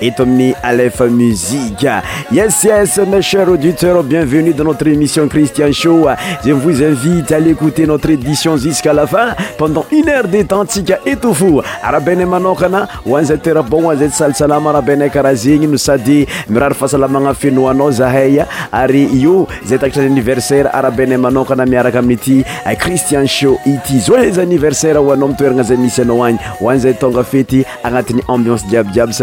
eto amin'ny alefa muzik yes yes ma cher auditeur a bienvenu dan notre émission cristian sho za vo invite aécouter notre édition jusqàlafin pendant une heure detempssi etf ara bainay manokana hoanzay toeraboazaytsalsalam arabanay karaha zegny no sady mirary fahasalam nafeno anao zahay ary io zay takatrany anniversaire ara banay manokana miaraka amin'ity cristian sho ity za ez anniversaire oanao mitoerana zay misy anao agny hoanzay tonga fety anatin'y ambiansediabiabs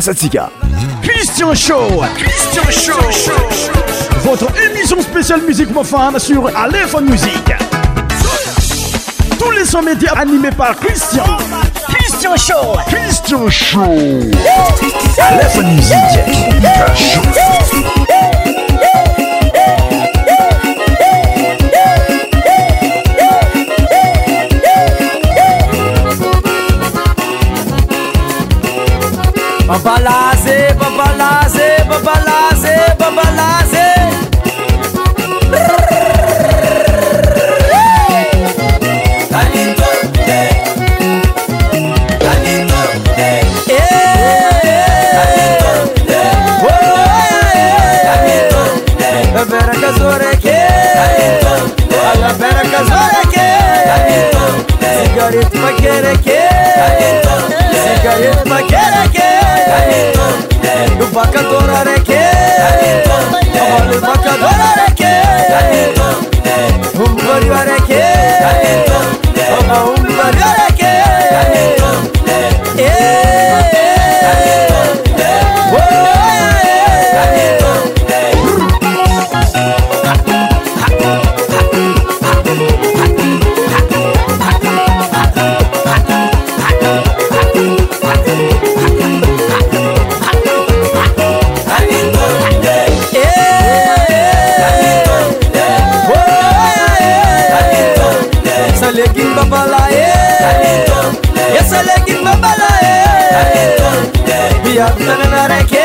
sacristian shovotre émission spéciale musiq mofan sur lehone musiq to les son média animé par inin Babalaze, babalaze, babalaze, babalaze. Vera Kazoreke Ala Vera Kazoreke Cigarette Maquereke Cigarette Maquereke Lupa cantora reque Lupa cantora reque Umbari reque Umbari areque. Yaptığın hareket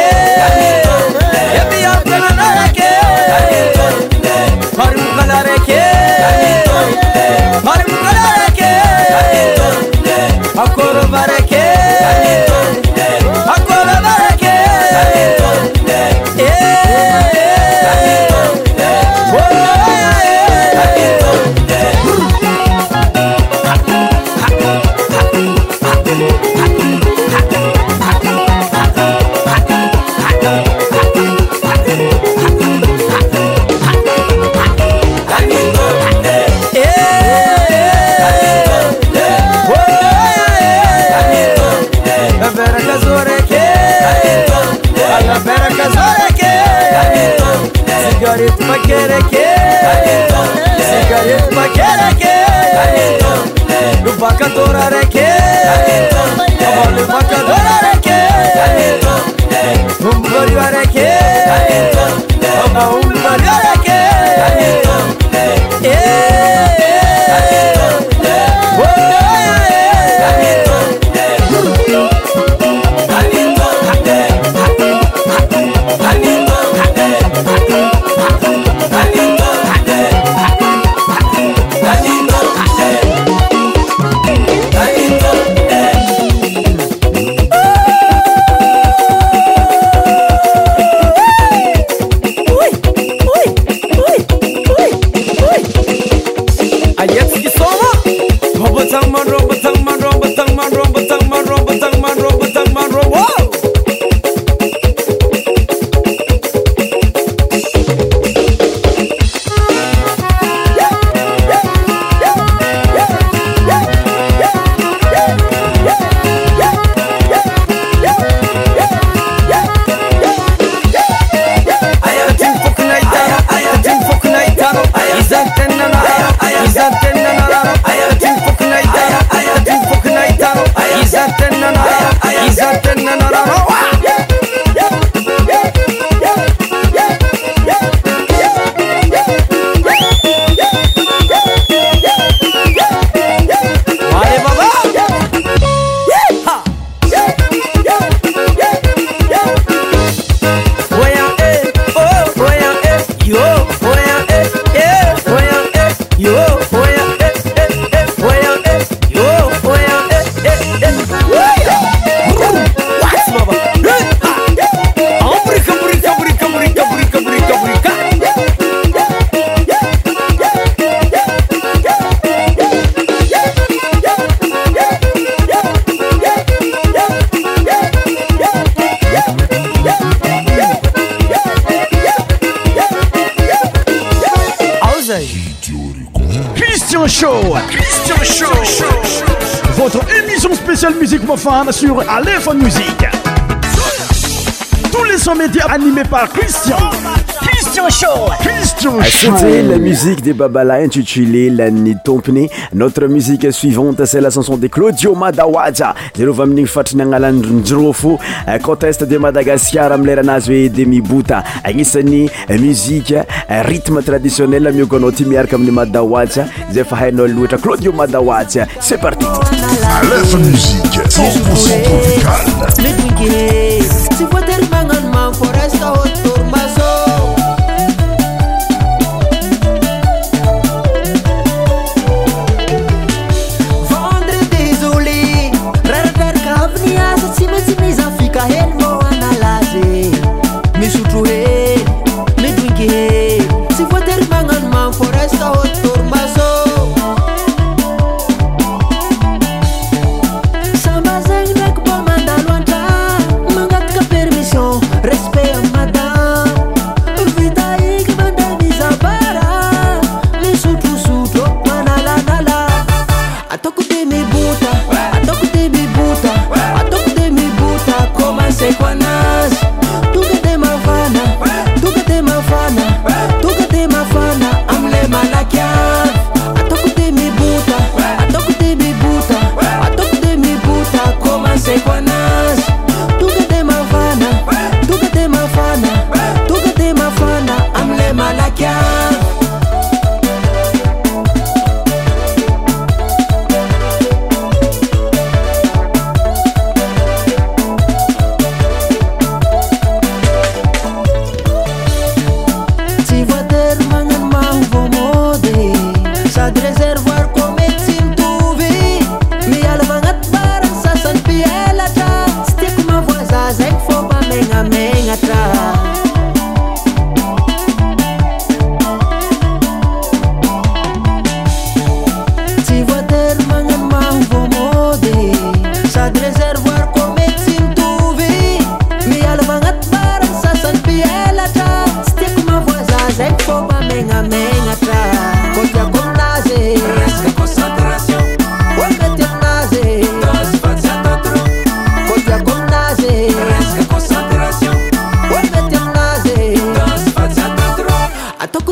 cet la musiqe de babala intitulélany tompiny notre musique suivante c'est la chanson de claudio madawaja zareo vy amin'igny fatrany analanzrofo euh, conteste de madagascar am leranazy oe demi bota agnisan'ny euh, musiqe euh, rytme traditionnel miokoanao ty miaraka aminy madawaja zay fa hainao loatra kladiomadawaja cet partout Aleph Musique, 100% tropicale. Let me guess, see man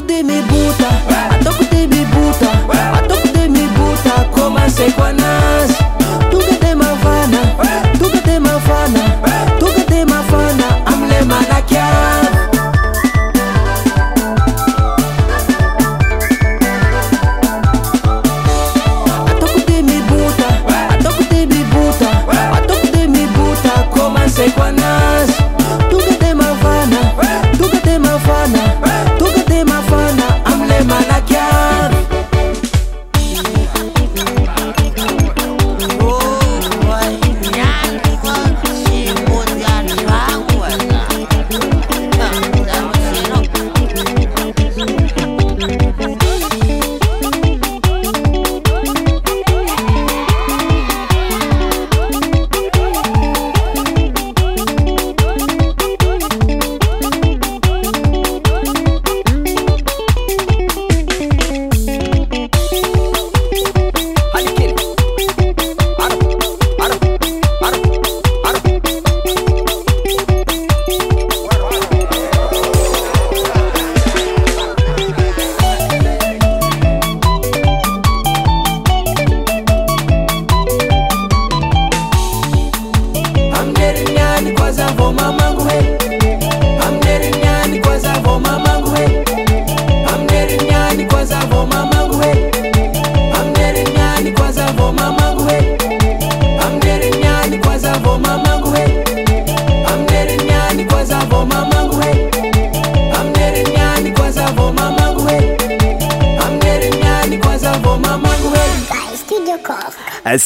de mes botas.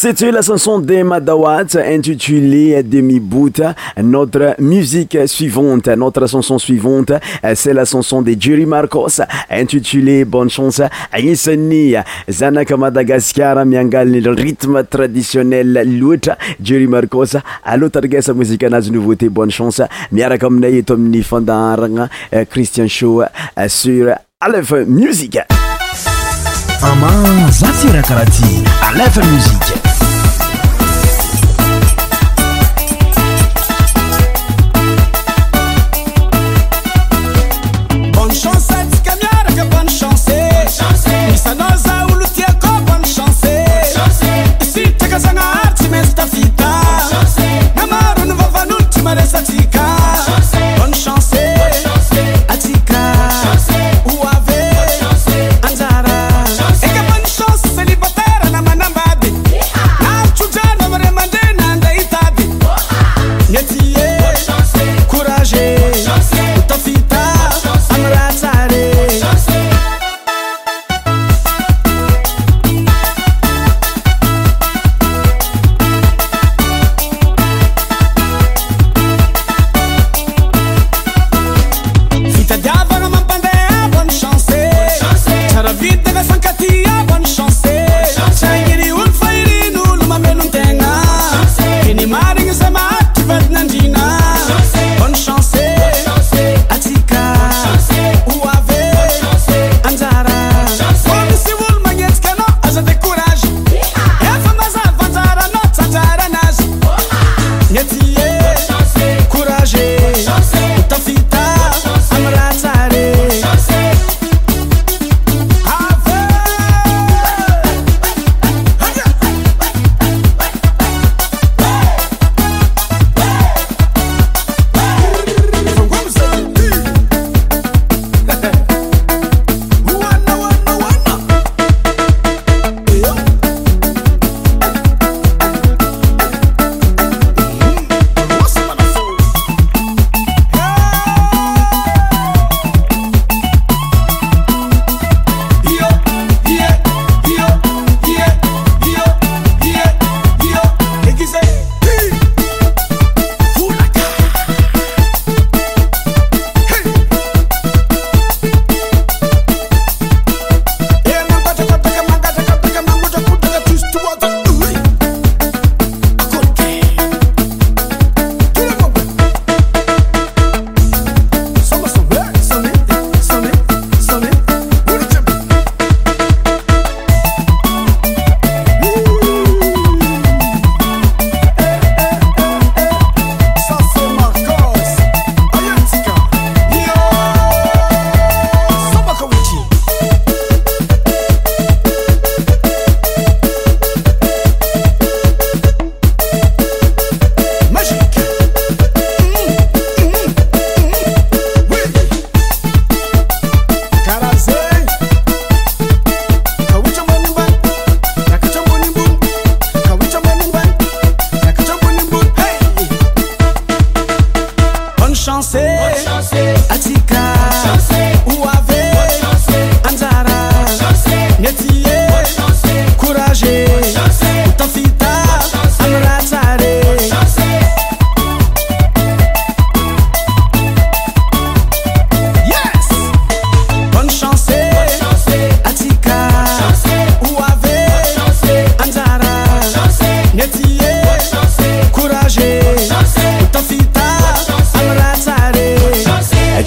c't la chanson de madawat intitulé demi-bot notre musique suivante notre chanson suivante c'es lachanson de jery markos intitulé bonne chance anisany zanaka madagascar miangalany rythme traditionnel loatra jury markos aloa targesa mosiqe anazy nouveauté bonne chance miaraka aminay eto amin'ny fandaharana christian sho sur alf musiqh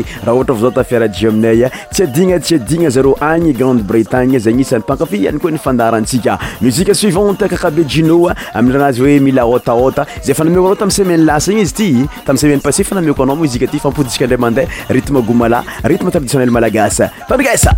raha ohatra vazao tafiara je aminaya tsy adignatsy adigna zareo agny grande bretagne zagny isan'nypankafi ihany koa nifandarantsika musiqe suivante kakabe jinoa amiranazy hoe mila ôtaôta zay fanamekoanao tamy semaine lasa igny izy ty tamy semaine passé fa nameko anao muzika ty fampodisika andra mandeha rytme goumala rytme traditionnel malagasy tandriksai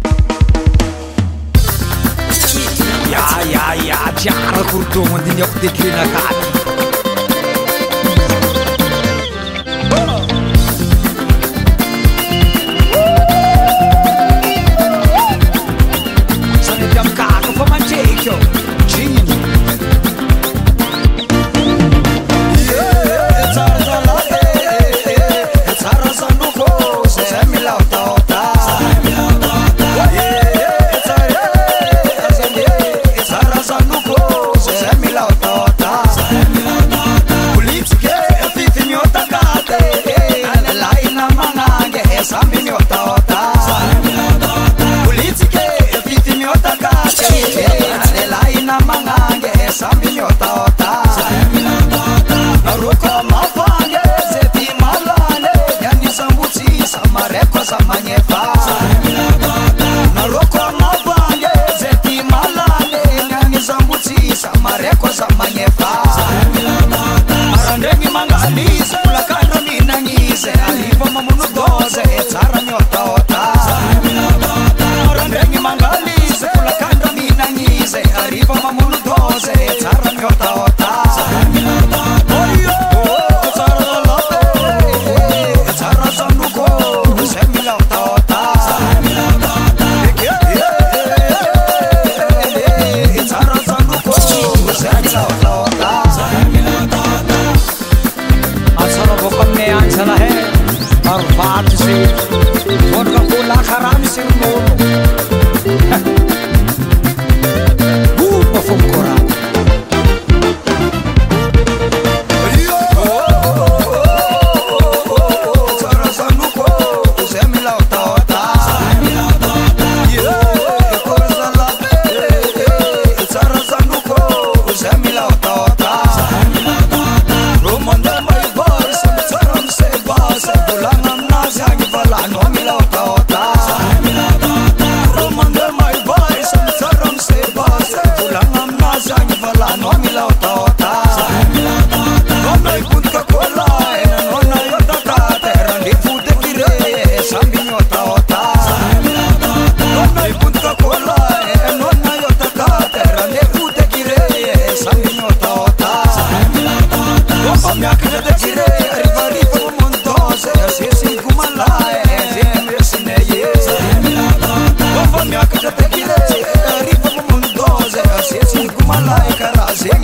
Cause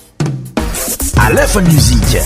a lefa musique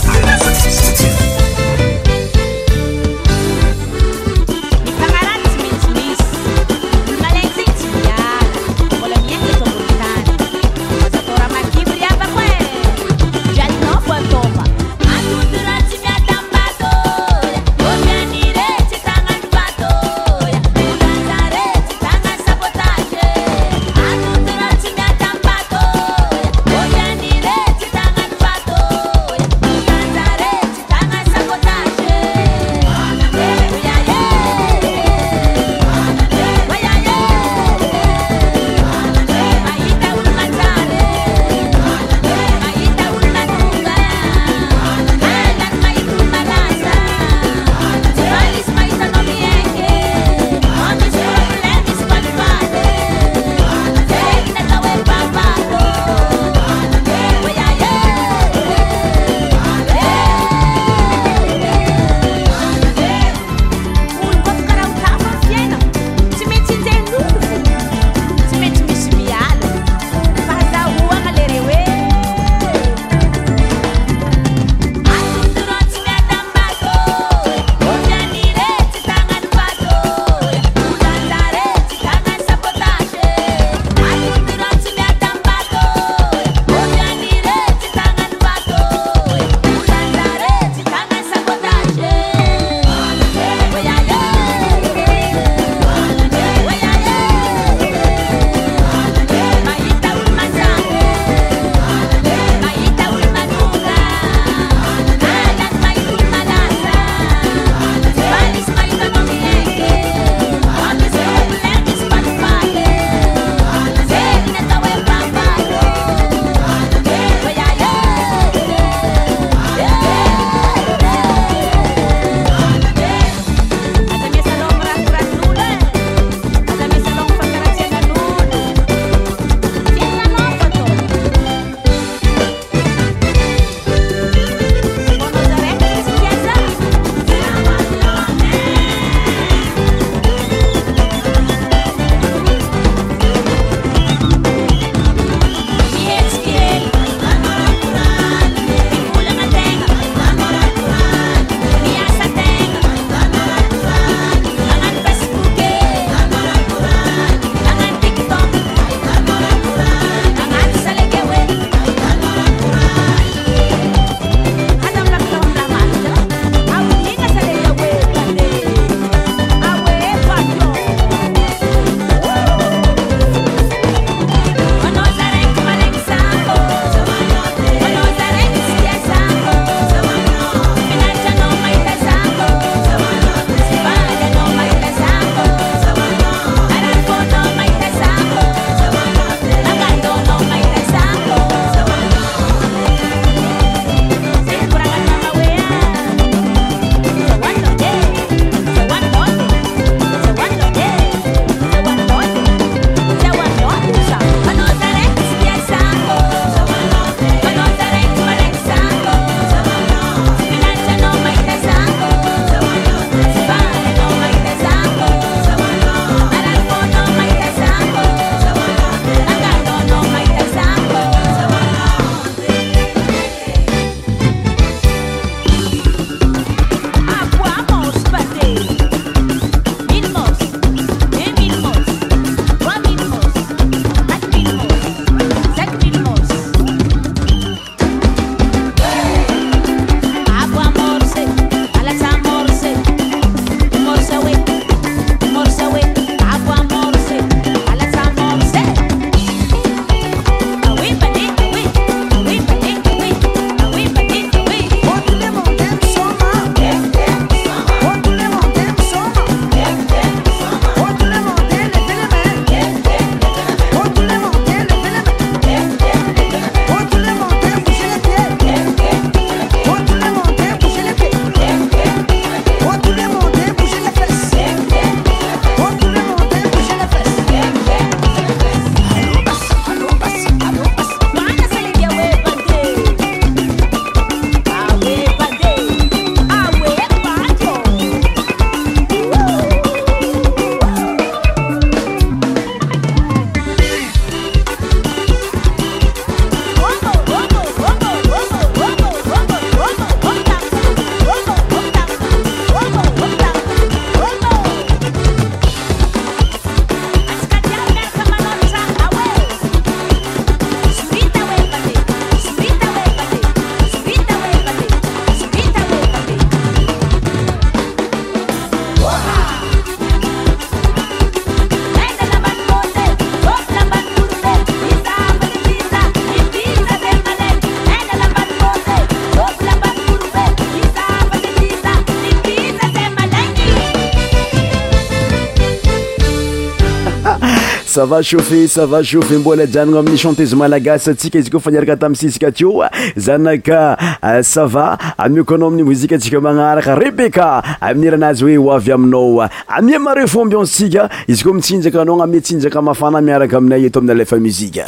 sava chauffet sava chauffet mbola janona amin'ny chantezema lagasy atsika izy koa fa niaraka tami siska tio zanaka sava euh, amioko anao amin'y mozikaatsika manaraka rebecca amiiranazy hoe oavy aminao amia mareo foambionstsika izy koa mitsinjaka anao gnamia tsinjaka mafana miaraka aminay eto ami'ny alefa muzika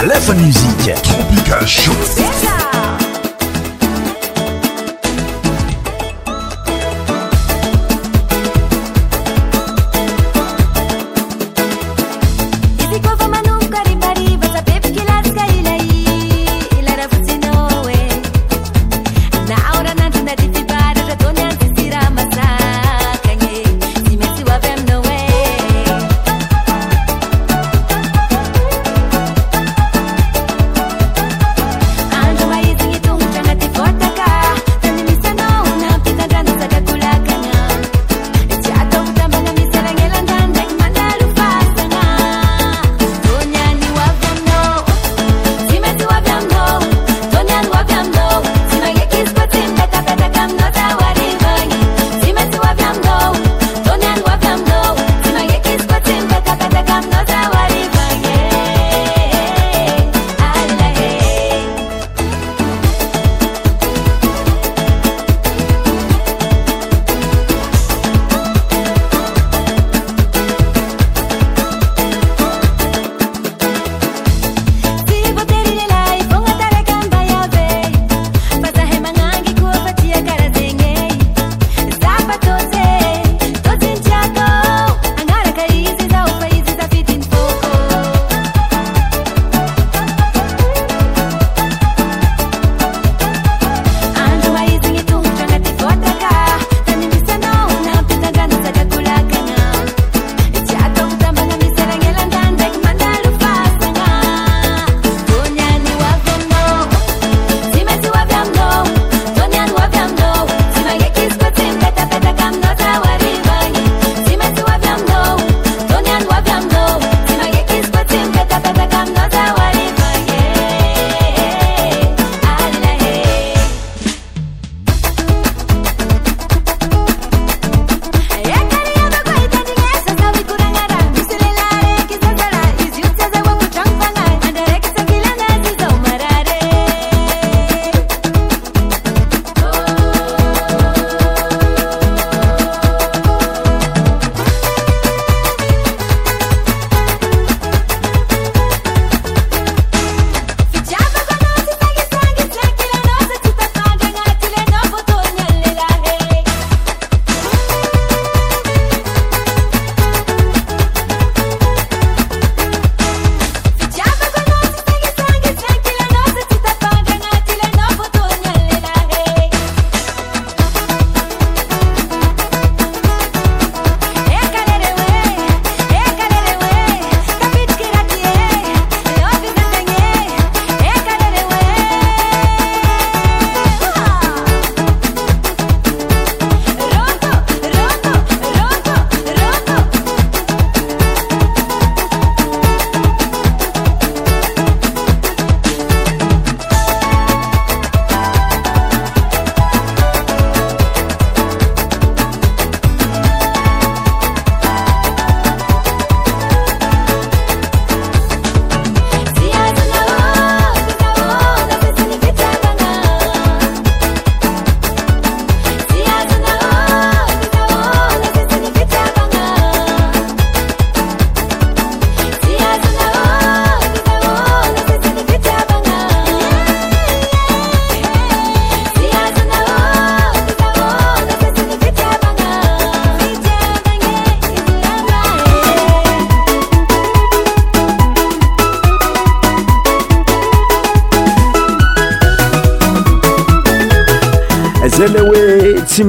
alefa muzike tropic che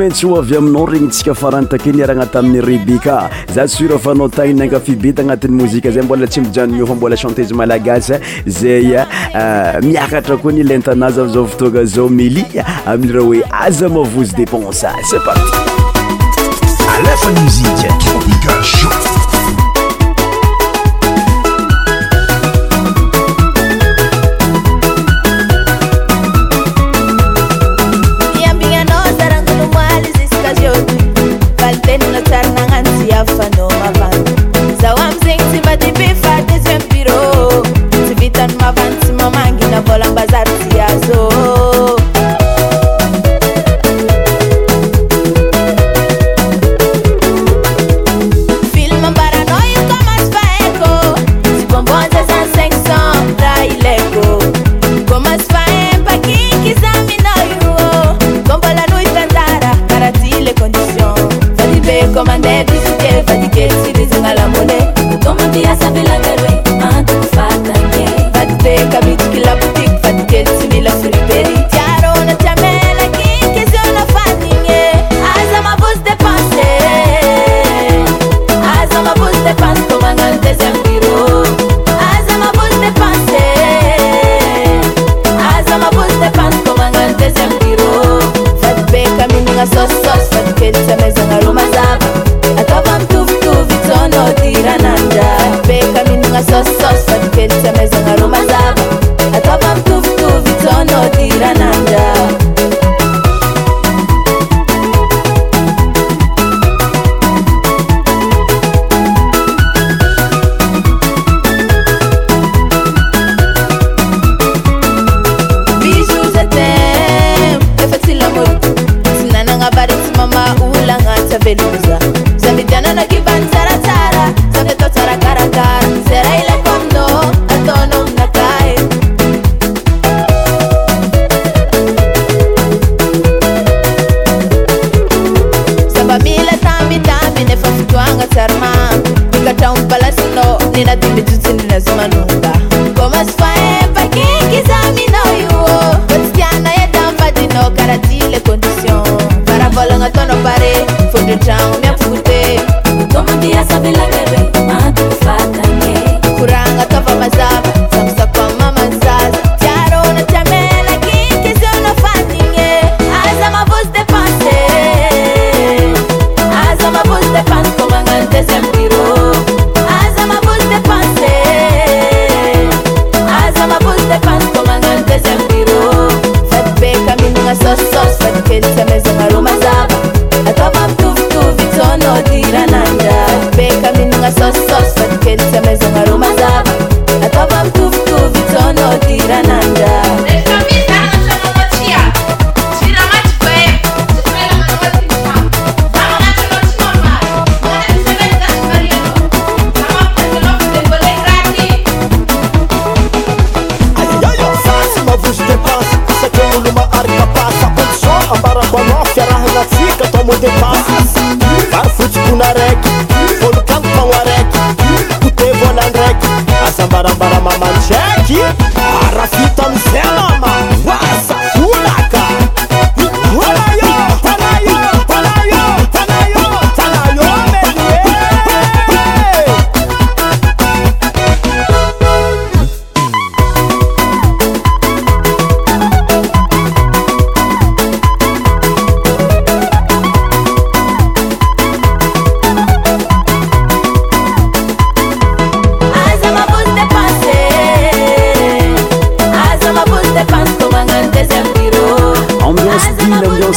tsy oavy aminao regny tsika faranytake ny aragnatamin'y rebe ka za sura fanao tagnynanga fibety agnatin'ny mozika zay mbola tsy mijanonio fa mbola chantese malagasy zay euh, miakatra koa nilentanazy azao fotoaga zao meli aminyrea hoe aza mavozy depensespa a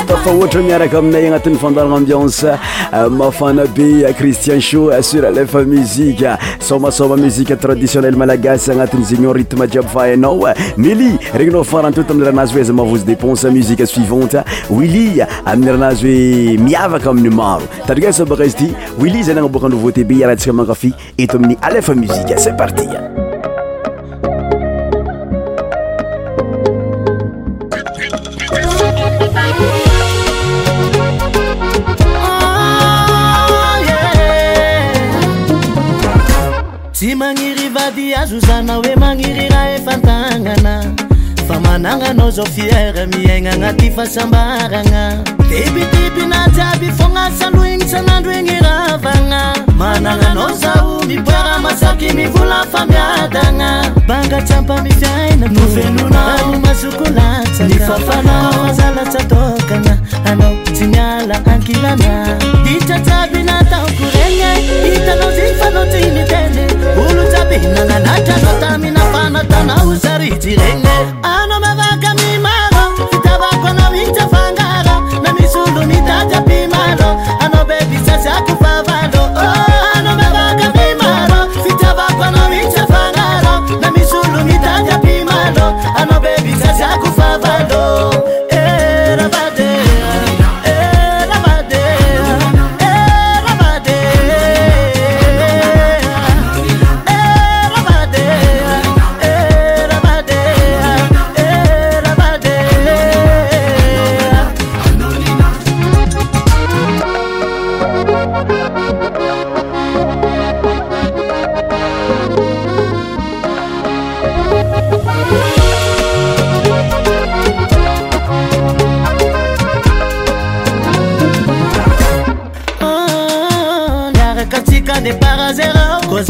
tafa ohatra miaraka aminay anatin'nyfandaranaambianse euh, mafana be euh, cristien shosur euh, alef musiqe somesome musiqe traditionnel malagasy agnatin'y zegnyoritme jiaby fainao meli regninao farantota amiy ranazy oe aza mavosy deponse musiqe suivante uili amiy ranazy oe miavaka amin'ny maro tadriga sabaka izy ty uili zany anaboka a nouveautbe iarantsika makafy eto amin'ny alefa muziqe cest parti sy magniry vady azo zana hoe magniry raha efantagnana fa managnanao zao fiera miaigna agnaty fasambaragna dibitiby na jiaby fognasaloinysanandroiny avana manananao zao mipoera masaky mivola famiatana bangasampamiainaoaokoany fafanaozalatsana aaosy ial kihitrajabynatako n hitanao zeyfaa n olojabynananatranao taminafanatanao zarijyrnka Lord. know.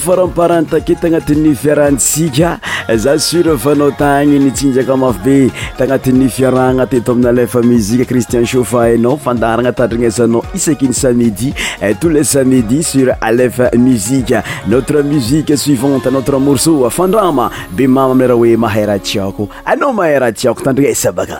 foramparantake tagnatin'ny fiarantsika za sur fanao tagny nitsinjaka mafa be tagnati'ny fiarana teto amin'ny alef muzike cristian saufa anao fandarana tandrina azanao isaky ny samidi eh, tous les samidi sur alef musiqe notre musiqe suivante notre morseau fandrama be mama ayraha oe mahay raha tiako anao mahay ra tsiako tandrina esabaka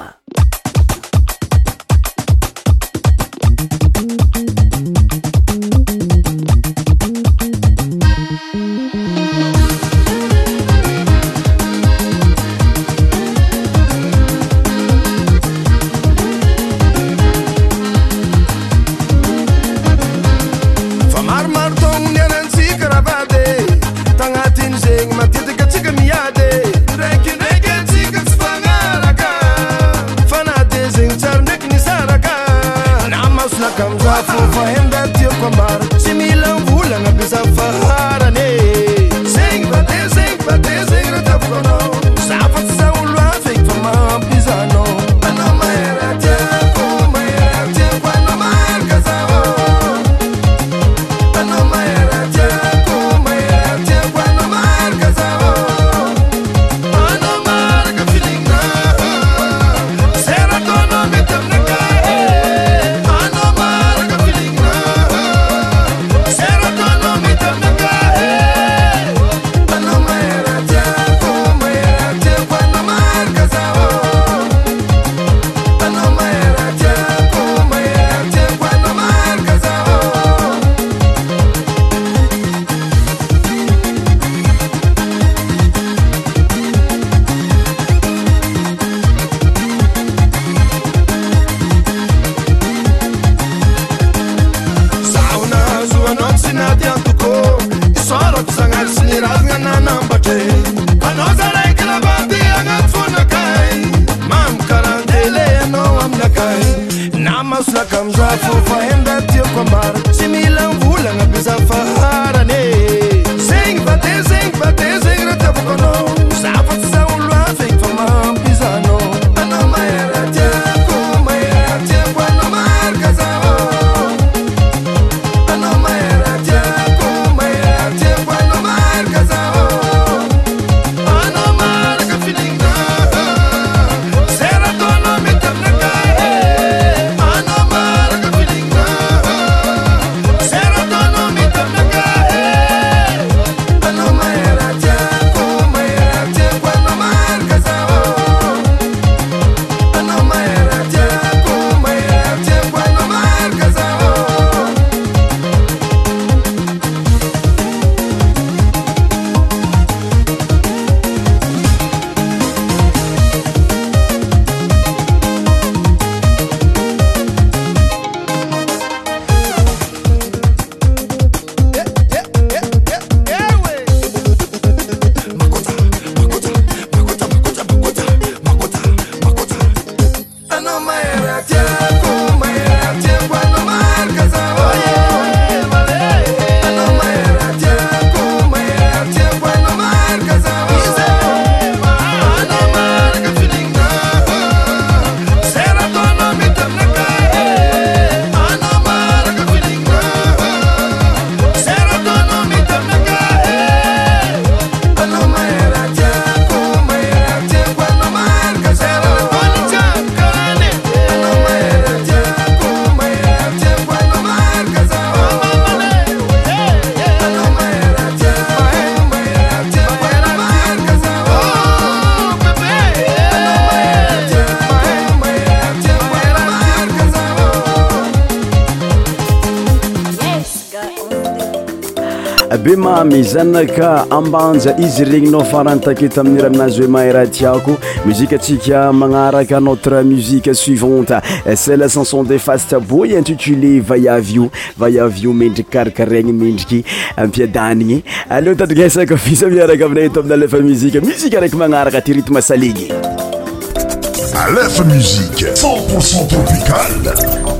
mizanaka ambanja izy regnynao faranytakety amin'ny rahanazy oe mahay ra tiako muzika atsika manaraka notre musiqe suivante selle canson de faste aboi intitulé vayavy io vayavy io mindrikykarakarany mindriky ampiadaniny aleoa tadriasaka fisa miaraka ainay to amin'y alefa muzika musika raiky magnaraka ty ritme saleny alefa mzike c0ntpcent opical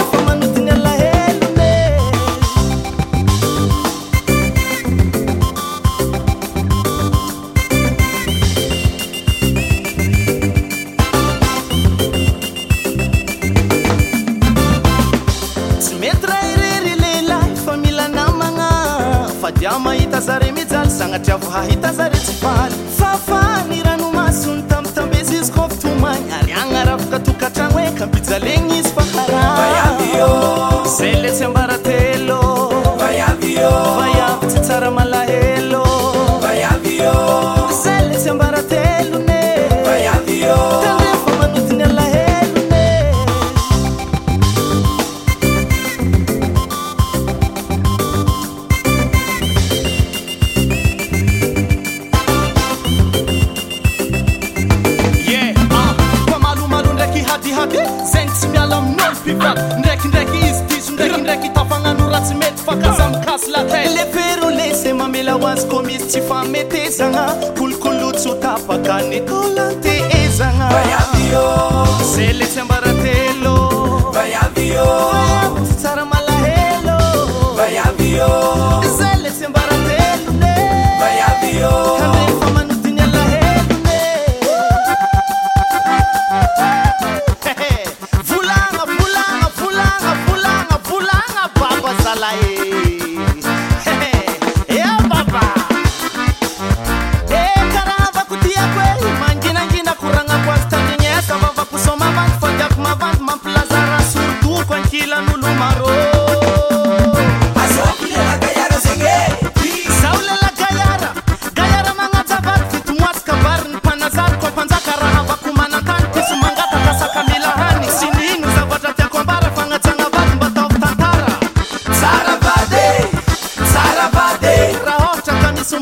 a mahita zare mijaly zagnatriava hahita zaretsy valy fa fa nyranomasony tamnny tambezy izy kopatomagny ary agnarafaka tokatragno ekampijalegna izy faharaele tsy fametezagna kolokolotsotafakanékola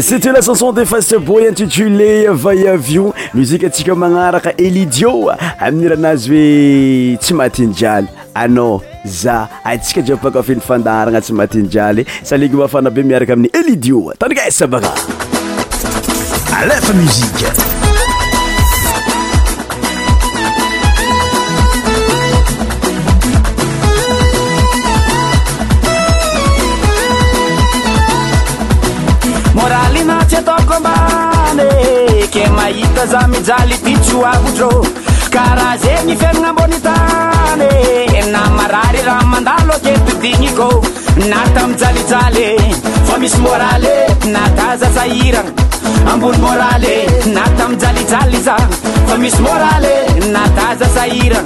sitout la chanson de faste bo intitulé vay avio musike atsika magnaraka elidioa amin'ny rahanazy hoe tsy mahtinyjaly anao za atsika djiabaka finy fandarana tsy mahtinyjaly saligo mafana be miaraka amin'ny elidio tanrikasabakaaami ahita zah mijaly ty tsoavodrô karaha zegny ifianagnaambony tany ena marary raha manda etgnykô na ta amjalijaly fa misy môay natazasairaa ambony môray nat amjalyjay za fa misy ôa natazasaira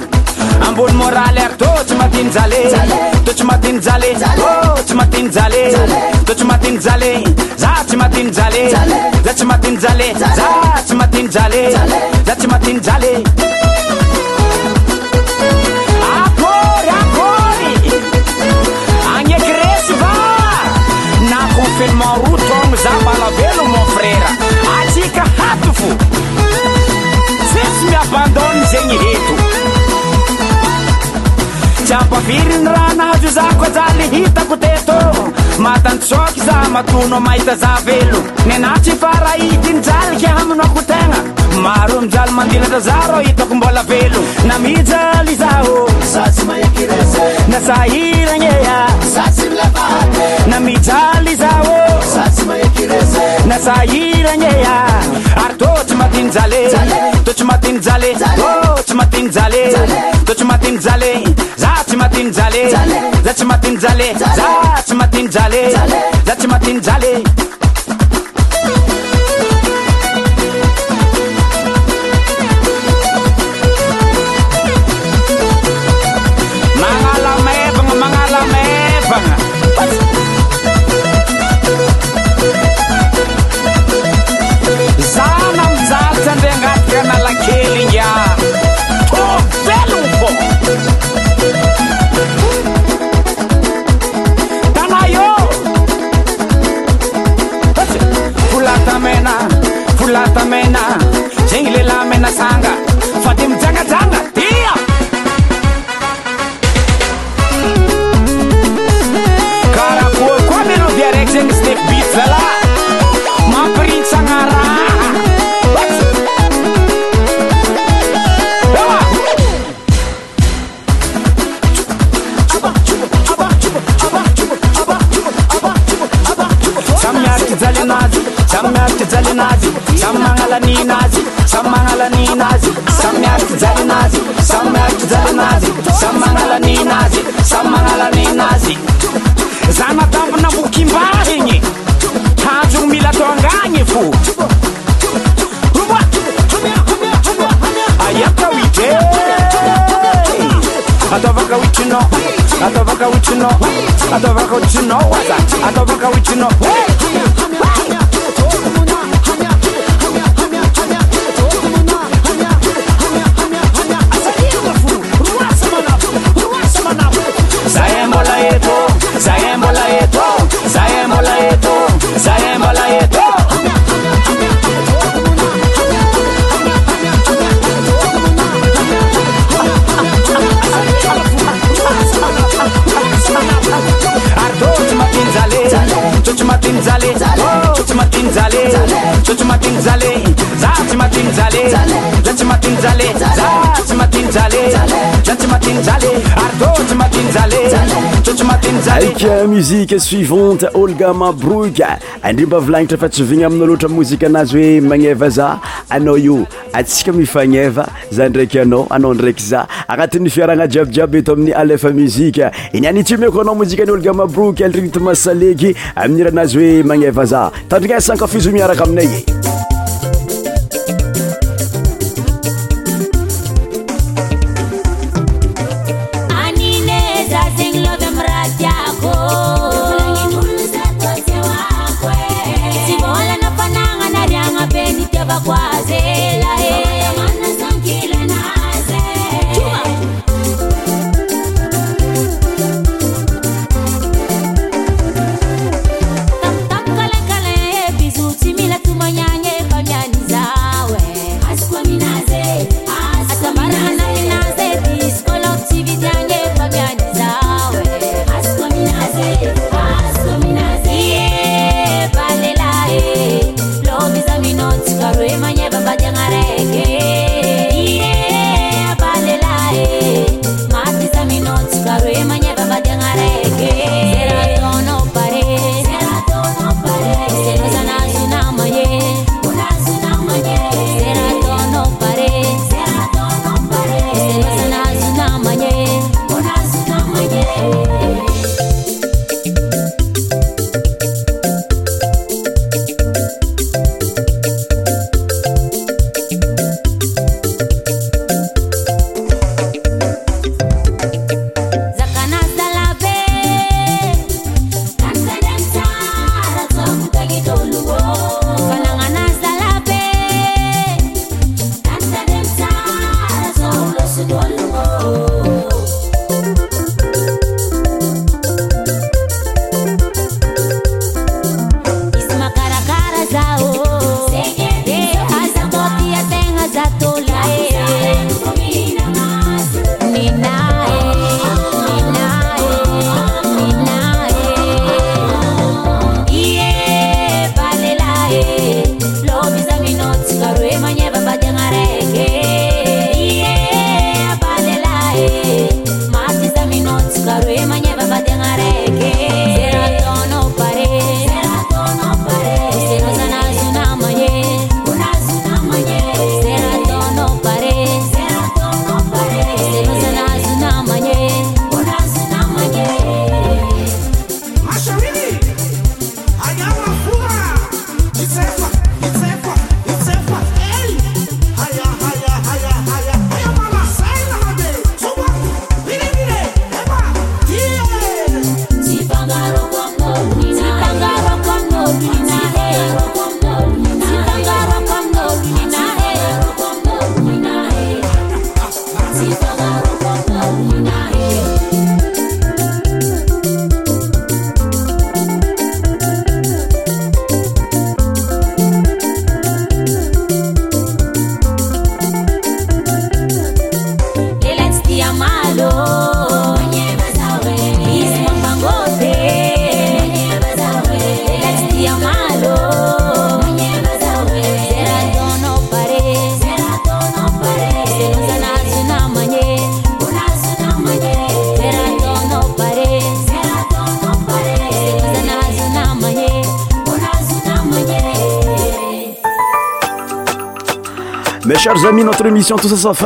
ambony môray arytô tsy matjttsy matjalôtsy atjlttsy matjla tsy atnjlztsy ajlstsy aja filmen rotoogno zaha mbalavelogn monfrera atsika hato fo sisy miabandône zegny heto tsy ampaviriny raha nahazo zahko a jaly hitako tetoo matan tsoky zah matonao mahita zaha velo ny natsy faraidinjalika haminako tegna maro mijaly mandilatazaro hitako mbola velogn namijaly zaô aairagneanamijaly zaôasairagnea ary tô tsy matinyjale ty atjls matnyjle totsy matiny jale za tsy matiny jalesy ajalsy ajlsy anyjale you know. I don't rock with you know. I don't rock with you know. saika euh, musiqe suivante olga mabrok andrimba vilagnitra efa tsy vigna aminao loatra mozika anazy hoe magneva za anao io atsika mifagneva za ndraiky anao anao ndraiky za agnatin'ny fiaragna jiabijiaby eto amin'ny alefa muzike inyanyti miko anao mozika any olga mabrok alrintomasaleky aminira anazy hoe magneva za tandrina sankafizo miaraka aminay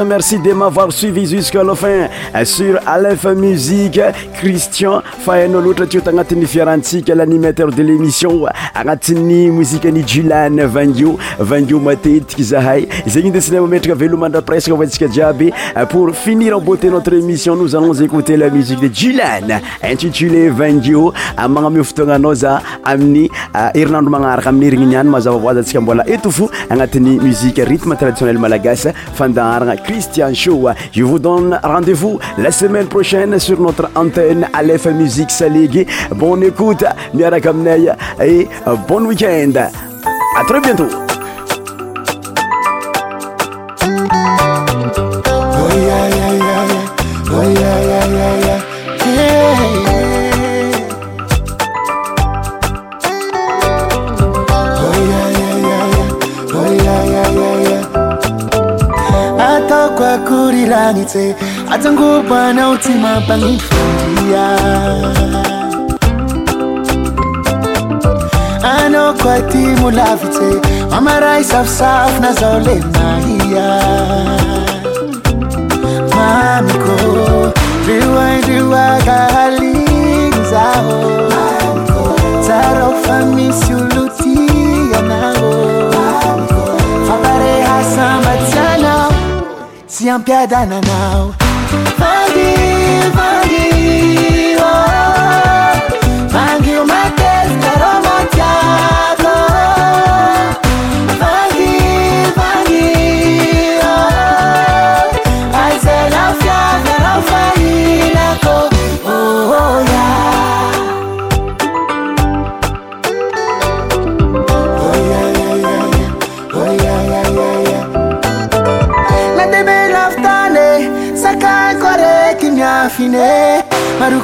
merci de mvoisiiusfinsur mue cristian faatrtanati'nyfiarhntsilaiater de éission anati'y minuagmateti zhay zeny dsaetraedrresaiaby pourfinirtentéisiozteuaiégmanameo ftonaao za aminny erinadromanaraka amin'y rinniay mazaazsiamboa efanati'nymuiertmetdiieaaas Christian Show. Je vous donne rendez-vous la semaine prochaine sur notre antenne Aleph Musique Salig. Bonne écoute, Niara et euh, bon week-end. A très bientôt. e ajangobanao tsy mampaniy faia anaokoaty molavitse mamaray safisafina zao le mahia amiko liandrioakahaliny zaho tsaraho fa misy olo ty anao I'm now.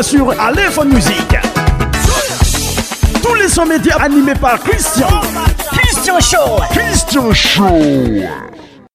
sur Aléphone Music Tous les sons médias animés par Christian.